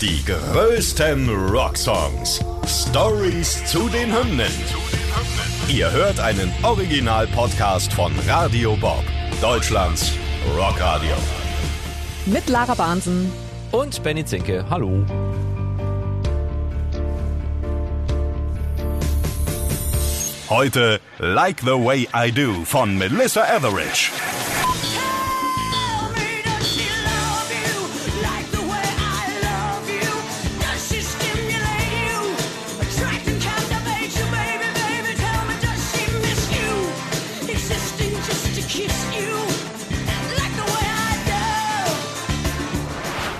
Die größten Rocksongs. Stories zu den Hymnen. Ihr hört einen Original-Podcast von Radio Bob, Deutschlands Rockradio. Mit Lara Bahnsen. Und Benny Zinke. Hallo. Heute Like the Way I Do von Melissa Etheridge.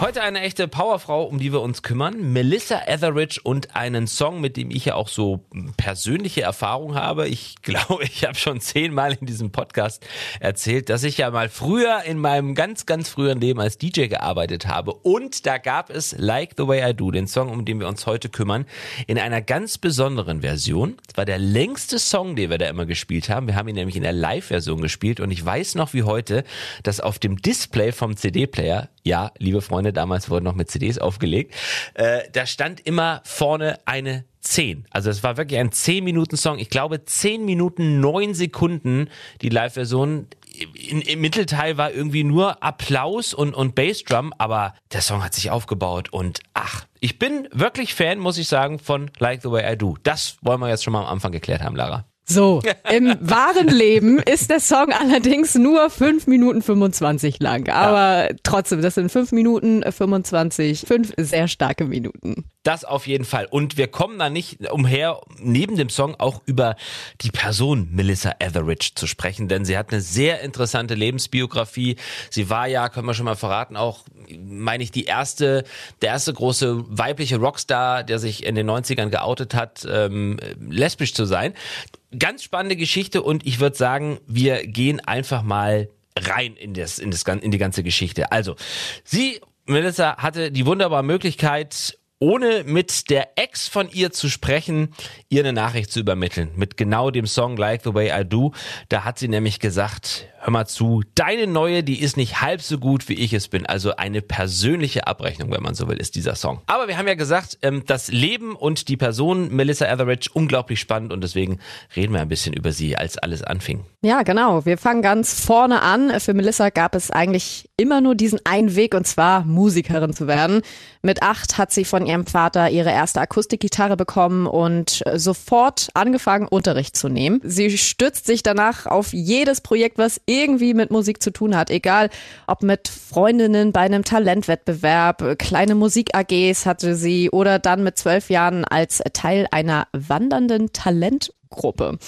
Heute eine echte Powerfrau, um die wir uns kümmern. Melissa Etheridge und einen Song, mit dem ich ja auch so persönliche Erfahrung habe. Ich glaube, ich habe schon zehnmal in diesem Podcast erzählt, dass ich ja mal früher in meinem ganz, ganz früheren Leben als DJ gearbeitet habe. Und da gab es Like the Way I Do, den Song, um den wir uns heute kümmern, in einer ganz besonderen Version. Es war der längste Song, den wir da immer gespielt haben. Wir haben ihn nämlich in der Live-Version gespielt und ich weiß noch wie heute, dass auf dem Display vom CD-Player ja, liebe Freunde, damals wurden noch mit CDs aufgelegt. Äh, da stand immer vorne eine 10. Also es war wirklich ein 10 Minuten Song. Ich glaube 10 Minuten 9 Sekunden die Live-Version. Im Mittelteil war irgendwie nur Applaus und, und Bassdrum, aber der Song hat sich aufgebaut und ach, ich bin wirklich Fan, muss ich sagen, von Like the Way I Do. Das wollen wir jetzt schon mal am Anfang geklärt haben, Lara. So, im wahren Leben ist der Song allerdings nur 5 Minuten 25 lang. Aber trotzdem, das sind 5 Minuten 25, fünf sehr starke Minuten. Das auf jeden Fall. Und wir kommen da nicht umher, neben dem Song auch über die Person Melissa Etheridge zu sprechen, denn sie hat eine sehr interessante Lebensbiografie. Sie war ja, können wir schon mal verraten, auch, meine ich, die erste, der erste große weibliche Rockstar, der sich in den 90ern geoutet hat, ähm, lesbisch zu sein. Ganz spannende Geschichte und ich würde sagen, wir gehen einfach mal rein in das, in das, in die ganze Geschichte. Also, sie, Melissa, hatte die wunderbare Möglichkeit, ohne mit der Ex von ihr zu sprechen, ihr eine Nachricht zu übermitteln. Mit genau dem Song Like the Way I Do. Da hat sie nämlich gesagt, hör mal zu, deine neue, die ist nicht halb so gut, wie ich es bin. Also eine persönliche Abrechnung, wenn man so will, ist dieser Song. Aber wir haben ja gesagt, ähm, das Leben und die Person Melissa Etheridge unglaublich spannend und deswegen reden wir ein bisschen über sie, als alles anfing. Ja, genau. Wir fangen ganz vorne an. Für Melissa gab es eigentlich immer nur diesen einen Weg, und zwar Musikerin zu werden. Mit acht hat sie von ihrem Vater ihre erste Akustikgitarre bekommen und äh, sofort angefangen, Unterricht zu nehmen. Sie stützt sich danach auf jedes Projekt, was irgendwie mit Musik zu tun hat. Egal, ob mit Freundinnen bei einem Talentwettbewerb, äh, kleine Musik-AGs hatte sie oder dann mit zwölf Jahren als Teil einer wandernden Talentgruppe.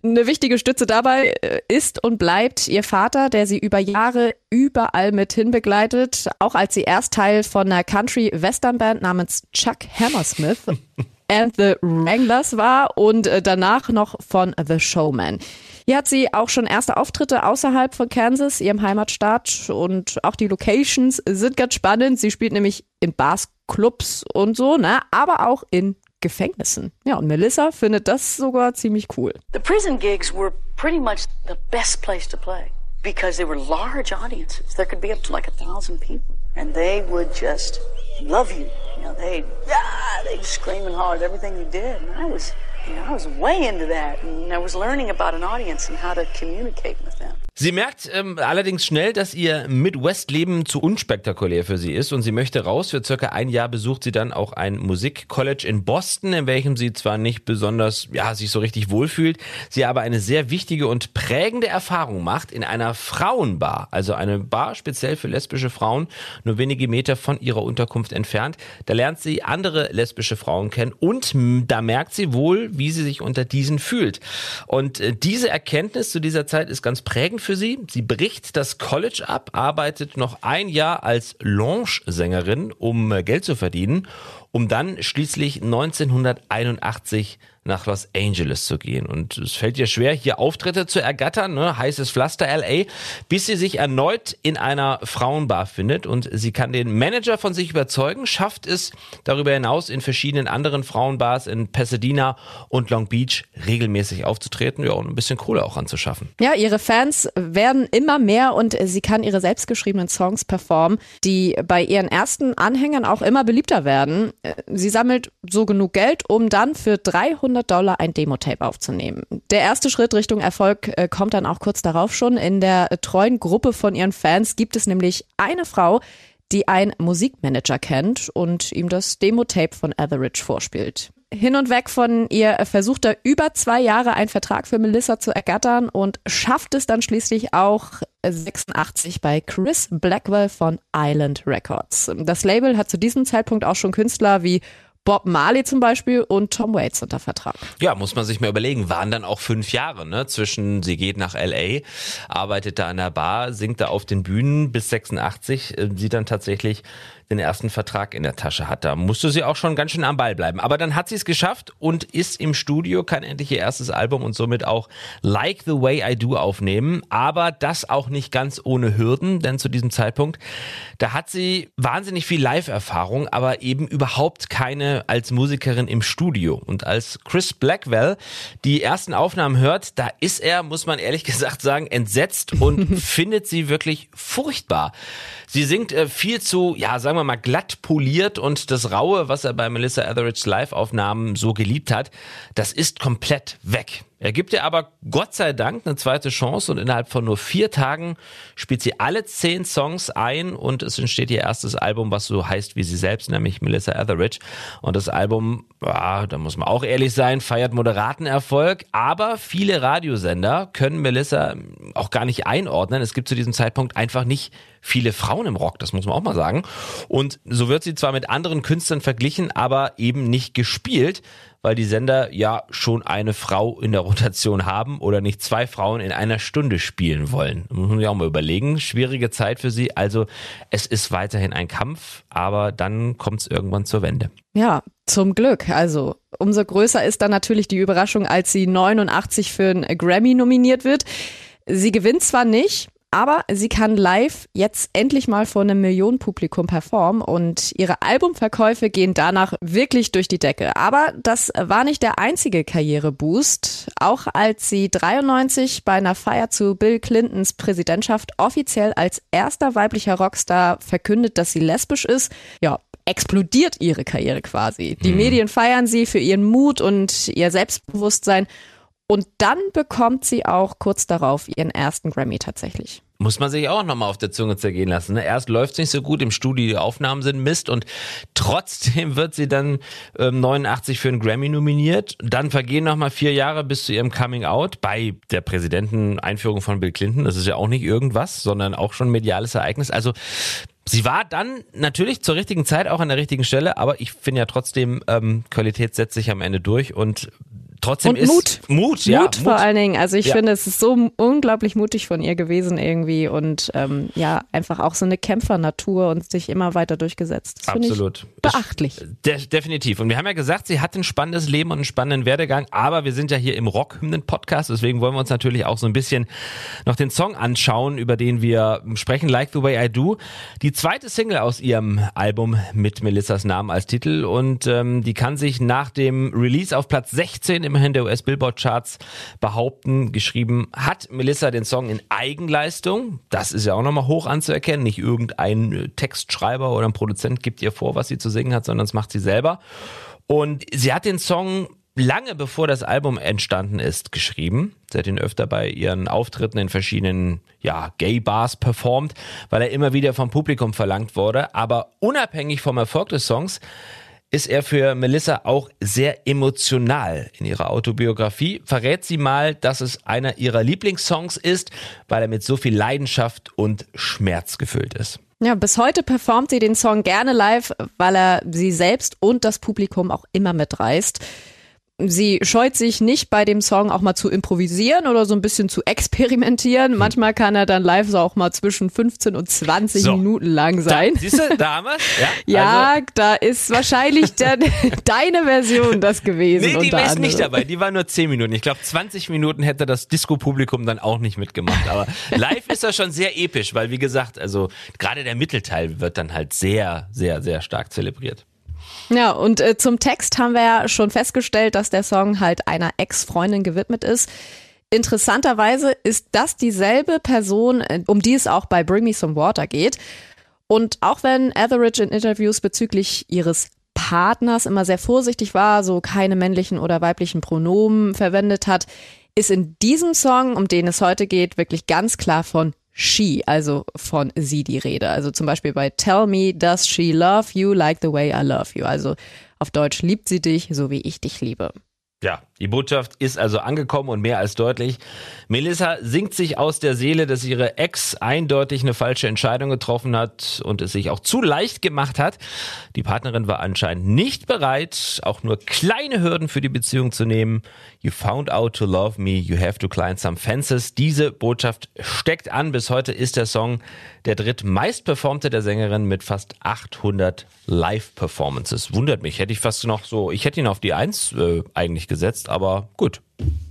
Eine wichtige Stütze dabei äh, ist und bleibt ihr Vater, der sie über Jahre überall mit hinbegleitet, auch als sie erst Teil von einer Country-Western-Band namens Chuck Hammersmith and the Wranglers war und äh, danach noch von The Showman. Hier hat sie auch schon erste Auftritte außerhalb von Kansas, ihrem Heimatstaat und auch die Locations sind ganz spannend. Sie spielt nämlich in Bars, Clubs und so, ne, aber auch in Gefängnissen. Ja, und Melissa findet das sogar ziemlich cool. The prison gigs were pretty much the best place to play because they were large audiences. There could be up to like a thousand people, and they would just love you. You know, they ah, they'd scream and holler at everything you did, and I was, you know, I was way into that, and I was learning about an audience and how to communicate with. Sie merkt ähm, allerdings schnell, dass ihr Midwest-Leben zu unspektakulär für sie ist und sie möchte raus. Für circa ein Jahr besucht sie dann auch ein Musikcollege in Boston, in welchem sie zwar nicht besonders, ja, sich so richtig wohlfühlt, sie aber eine sehr wichtige und prägende Erfahrung macht in einer Frauenbar, also eine Bar speziell für lesbische Frauen, nur wenige Meter von ihrer Unterkunft entfernt. Da lernt sie andere lesbische Frauen kennen und da merkt sie wohl, wie sie sich unter diesen fühlt. Und äh, diese Erkenntnis zu dieser Zeit ist ganz prägend für sie. Sie bricht das College ab, arbeitet noch ein Jahr als Lounge-Sängerin, um äh, Geld zu verdienen, um dann schließlich 1981 nach Los Angeles zu gehen. Und es fällt ihr schwer, hier Auftritte zu ergattern, ne? heißes Pflaster LA, bis sie sich erneut in einer Frauenbar findet und sie kann den Manager von sich überzeugen, schafft es darüber hinaus in verschiedenen anderen Frauenbars in Pasadena und Long Beach regelmäßig aufzutreten ja, und ein bisschen Kohle auch anzuschaffen. Ja, ihre Fans werden immer mehr und sie kann ihre selbstgeschriebenen Songs performen, die bei ihren ersten Anhängern auch immer beliebter werden. Sie sammelt so genug Geld, um dann für 300 Dollar ein Demo-Tape aufzunehmen. Der erste Schritt Richtung Erfolg äh, kommt dann auch kurz darauf schon. In der äh, treuen Gruppe von ihren Fans gibt es nämlich eine Frau, die einen Musikmanager kennt und ihm das Demo-Tape von Etheridge vorspielt. Hin und weg von ihr versucht er über zwei Jahre einen Vertrag für Melissa zu ergattern und schafft es dann schließlich auch 86 bei Chris Blackwell von Island Records. Das Label hat zu diesem Zeitpunkt auch schon Künstler wie Bob Marley zum Beispiel und Tom Waits unter Vertrag. Ja, muss man sich mal überlegen, waren dann auch fünf Jahre, ne? Zwischen sie geht nach LA, arbeitet da an der Bar, singt da auf den Bühnen bis 86, äh, sie dann tatsächlich den ersten Vertrag in der Tasche hat. Da musste sie auch schon ganz schön am Ball bleiben. Aber dann hat sie es geschafft und ist im Studio, kann endlich ihr erstes Album und somit auch Like the Way I Do aufnehmen. Aber das auch nicht ganz ohne Hürden, denn zu diesem Zeitpunkt, da hat sie wahnsinnig viel Live-Erfahrung, aber eben überhaupt keine als Musikerin im Studio. Und als Chris Blackwell die ersten Aufnahmen hört, da ist er, muss man ehrlich gesagt sagen, entsetzt und findet sie wirklich furchtbar. Sie singt äh, viel zu, ja, sagen wir mal, glatt poliert und das Raue, was er bei Melissa Etheridge's Live-Aufnahmen so geliebt hat, das ist komplett weg. Er gibt ihr aber Gott sei Dank eine zweite Chance und innerhalb von nur vier Tagen spielt sie alle zehn Songs ein und es entsteht ihr erstes Album, was so heißt wie sie selbst, nämlich Melissa Etheridge. Und das Album, ja, da muss man auch ehrlich sein, feiert moderaten Erfolg, aber viele Radiosender können Melissa auch gar nicht einordnen. Es gibt zu diesem Zeitpunkt einfach nicht viele Frauen im Rock, das muss man auch mal sagen. Und so wird sie zwar mit anderen Künstlern verglichen, aber eben nicht gespielt, weil die Sender ja schon eine Frau in der Rotation haben oder nicht zwei Frauen in einer Stunde spielen wollen. Muss man sich auch mal überlegen. Schwierige Zeit für sie. Also es ist weiterhin ein Kampf, aber dann kommt es irgendwann zur Wende. Ja, zum Glück. Also umso größer ist dann natürlich die Überraschung, als sie 89 für einen Grammy nominiert wird. Sie gewinnt zwar nicht, aber sie kann live jetzt endlich mal vor einem Millionenpublikum performen und ihre Albumverkäufe gehen danach wirklich durch die Decke. Aber das war nicht der einzige Karriereboost. Auch als sie 93 bei einer Feier zu Bill Clintons Präsidentschaft offiziell als erster weiblicher Rockstar verkündet, dass sie lesbisch ist, ja, explodiert ihre Karriere quasi. Die Medien feiern sie für ihren Mut und ihr Selbstbewusstsein. Und dann bekommt sie auch kurz darauf ihren ersten Grammy tatsächlich. Muss man sich auch nochmal auf der Zunge zergehen lassen. Ne? Erst läuft's nicht so gut, im Studio die Aufnahmen sind Mist und trotzdem wird sie dann ähm, 89 für einen Grammy nominiert. Dann vergehen nochmal vier Jahre bis zu ihrem Coming Out bei der Präsidenteneinführung von Bill Clinton. Das ist ja auch nicht irgendwas, sondern auch schon ein mediales Ereignis. Also Sie war dann natürlich zur richtigen Zeit auch an der richtigen Stelle, aber ich finde ja trotzdem, ähm, Qualität setzt sich am Ende durch und trotzdem Und ist Mut. Mut, ja, Mut vor allen Dingen. Also ich Ja. finde, es ist so unglaublich mutig von ihr gewesen irgendwie und ähm, ja, einfach auch so eine Kämpfernatur und sich immer weiter durchgesetzt. Das Absolut. Ich beachtlich. De definitiv. Und wir haben ja gesagt, sie hat ein spannendes Leben und einen spannenden Werdegang, aber wir sind ja hier im Rockhymnen-Podcast, deswegen wollen wir uns natürlich auch so ein bisschen noch den Song anschauen, über den wir sprechen, Like the Way I Do. Die zweite Single aus ihrem Album mit Melissas Namen als Titel und ähm, die kann sich nach dem Release auf Platz 16 immerhin der US-Billboard-Charts behaupten. Geschrieben hat Melissa den Song in Eigenleistung. Das ist ja auch nochmal hoch anzuerkennen. Nicht irgendein äh, Textschreiber oder ein Produzent gibt ihr vor, was sie zu singen hat, sondern das macht sie selber. Und sie hat den Song lange bevor das Album entstanden ist, geschrieben. Sie hat ihn öfter bei ihren Auftritten in verschiedenen ja, Gay-Bars performt, weil er immer wieder vom Publikum verlangt wurde. Aber unabhängig vom Erfolg des Songs ist er für Melissa auch sehr emotional. In ihrer Autobiografie verrät sie mal, dass es einer ihrer Lieblingssongs ist, weil er mit so viel Leidenschaft und Schmerz gefüllt ist. Ja, bis heute performt sie den Song gerne live, weil er sie selbst und das Publikum auch immer mitreißt. Sie scheut sich nicht bei dem Song auch mal zu improvisieren oder so ein bisschen zu experimentieren. Hm. Manchmal kann er dann live so auch mal zwischen 15 und 20 So. Minuten lang Da, sein. siehst du, da wir's. Ja, Ja, also, da ist wahrscheinlich dann deine Version das gewesen. Nee, die war nicht anderem. dabei. Die war nur 10 Minuten. Ich glaube, 20 Minuten hätte das Disco-Publikum dann auch nicht mitgemacht. Aber live ist das schon sehr episch, weil wie gesagt, also gerade der Mittelteil wird dann halt sehr, sehr, sehr stark zelebriert. Ja, und äh, zum Text haben wir ja schon festgestellt, dass der Song halt einer Ex-Freundin gewidmet ist. Interessanterweise ist das dieselbe Person, äh, um die es auch bei Bring Me Some Water geht. Und auch wenn Etheridge in Interviews bezüglich ihres Partners immer sehr vorsichtig war, so keine männlichen oder weiblichen Pronomen verwendet hat, ist in diesem Song, um den es heute geht, wirklich ganz klar von she, also von sie die Rede. Also zum Beispiel bei Tell Me, does she love you like the way I love you? Also auf Deutsch liebt sie dich, so wie ich dich liebe. Ja, die Botschaft ist also angekommen und mehr als deutlich. Melissa singt sich aus der Seele, dass ihre Ex eindeutig eine falsche Entscheidung getroffen hat und es sich auch zu leicht gemacht hat. Die Partnerin war anscheinend nicht bereit, auch nur kleine Hürden für die Beziehung zu nehmen. You found out to love me, you have to climb some fences. Diese Botschaft steckt an. Bis heute ist der Song der drittmeist performte der Sängerin mit fast 800 Live-Performances. Wundert mich, hätte ich fast noch so, ich hätte ihn auf die Eins äh, eigentlich gesetzt, aber gut.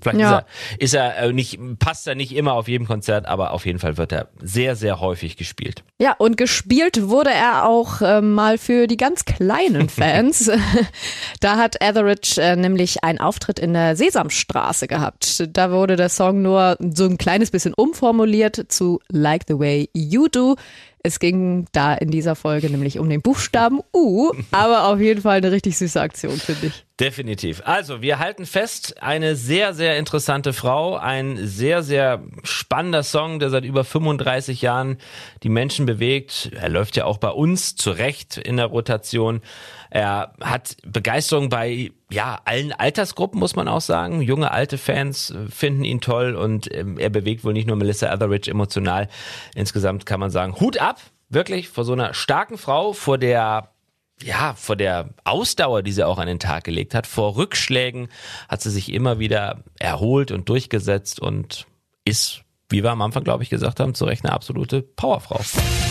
Vielleicht Ja. ist er, ist er äh, nicht, passt er nicht immer auf jedem Konzert, aber auf jeden Fall wird er sehr, sehr häufig gespielt. Ja, und gespielt wurde er auch äh, mal für die ganz kleinen Fans. da hat Etheridge äh, nämlich einen Auftritt in der Sesamstraße gehabt. Da wurde der Song nur so ein kleines bisschen umformuliert zu Like the Way You Do. Es ging da in dieser Folge nämlich um den Buchstaben U, aber auf jeden Fall eine richtig süße Aktion, finde ich. Definitiv. Also, wir halten fest, eine sehr, sehr interessante Frau, ein sehr, sehr spannender Song, der seit über 35 Jahren die Menschen bewegt. Er läuft ja auch bei uns zurecht in der Rotation. Er hat Begeisterung bei ja, allen Altersgruppen, muss man auch sagen. Junge, alte Fans äh, finden ihn toll und ähm, er bewegt wohl nicht nur Melissa Etheridge emotional. Insgesamt kann man sagen, Hut ab, wirklich, vor so einer starken Frau, vor der ja, vor der Ausdauer, die sie auch an den Tag gelegt hat, vor Rückschlägen hat sie sich immer wieder erholt und durchgesetzt und ist, wie wir am Anfang, glaube ich, gesagt haben, zu Recht eine absolute Powerfrau.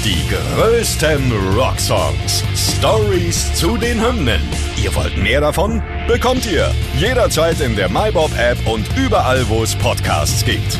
Die größten Rocksongs. Stories zu den Hymnen. Ihr wollt mehr davon? Bekommt ihr jederzeit in der MyBob-App und überall, wo es Podcasts gibt.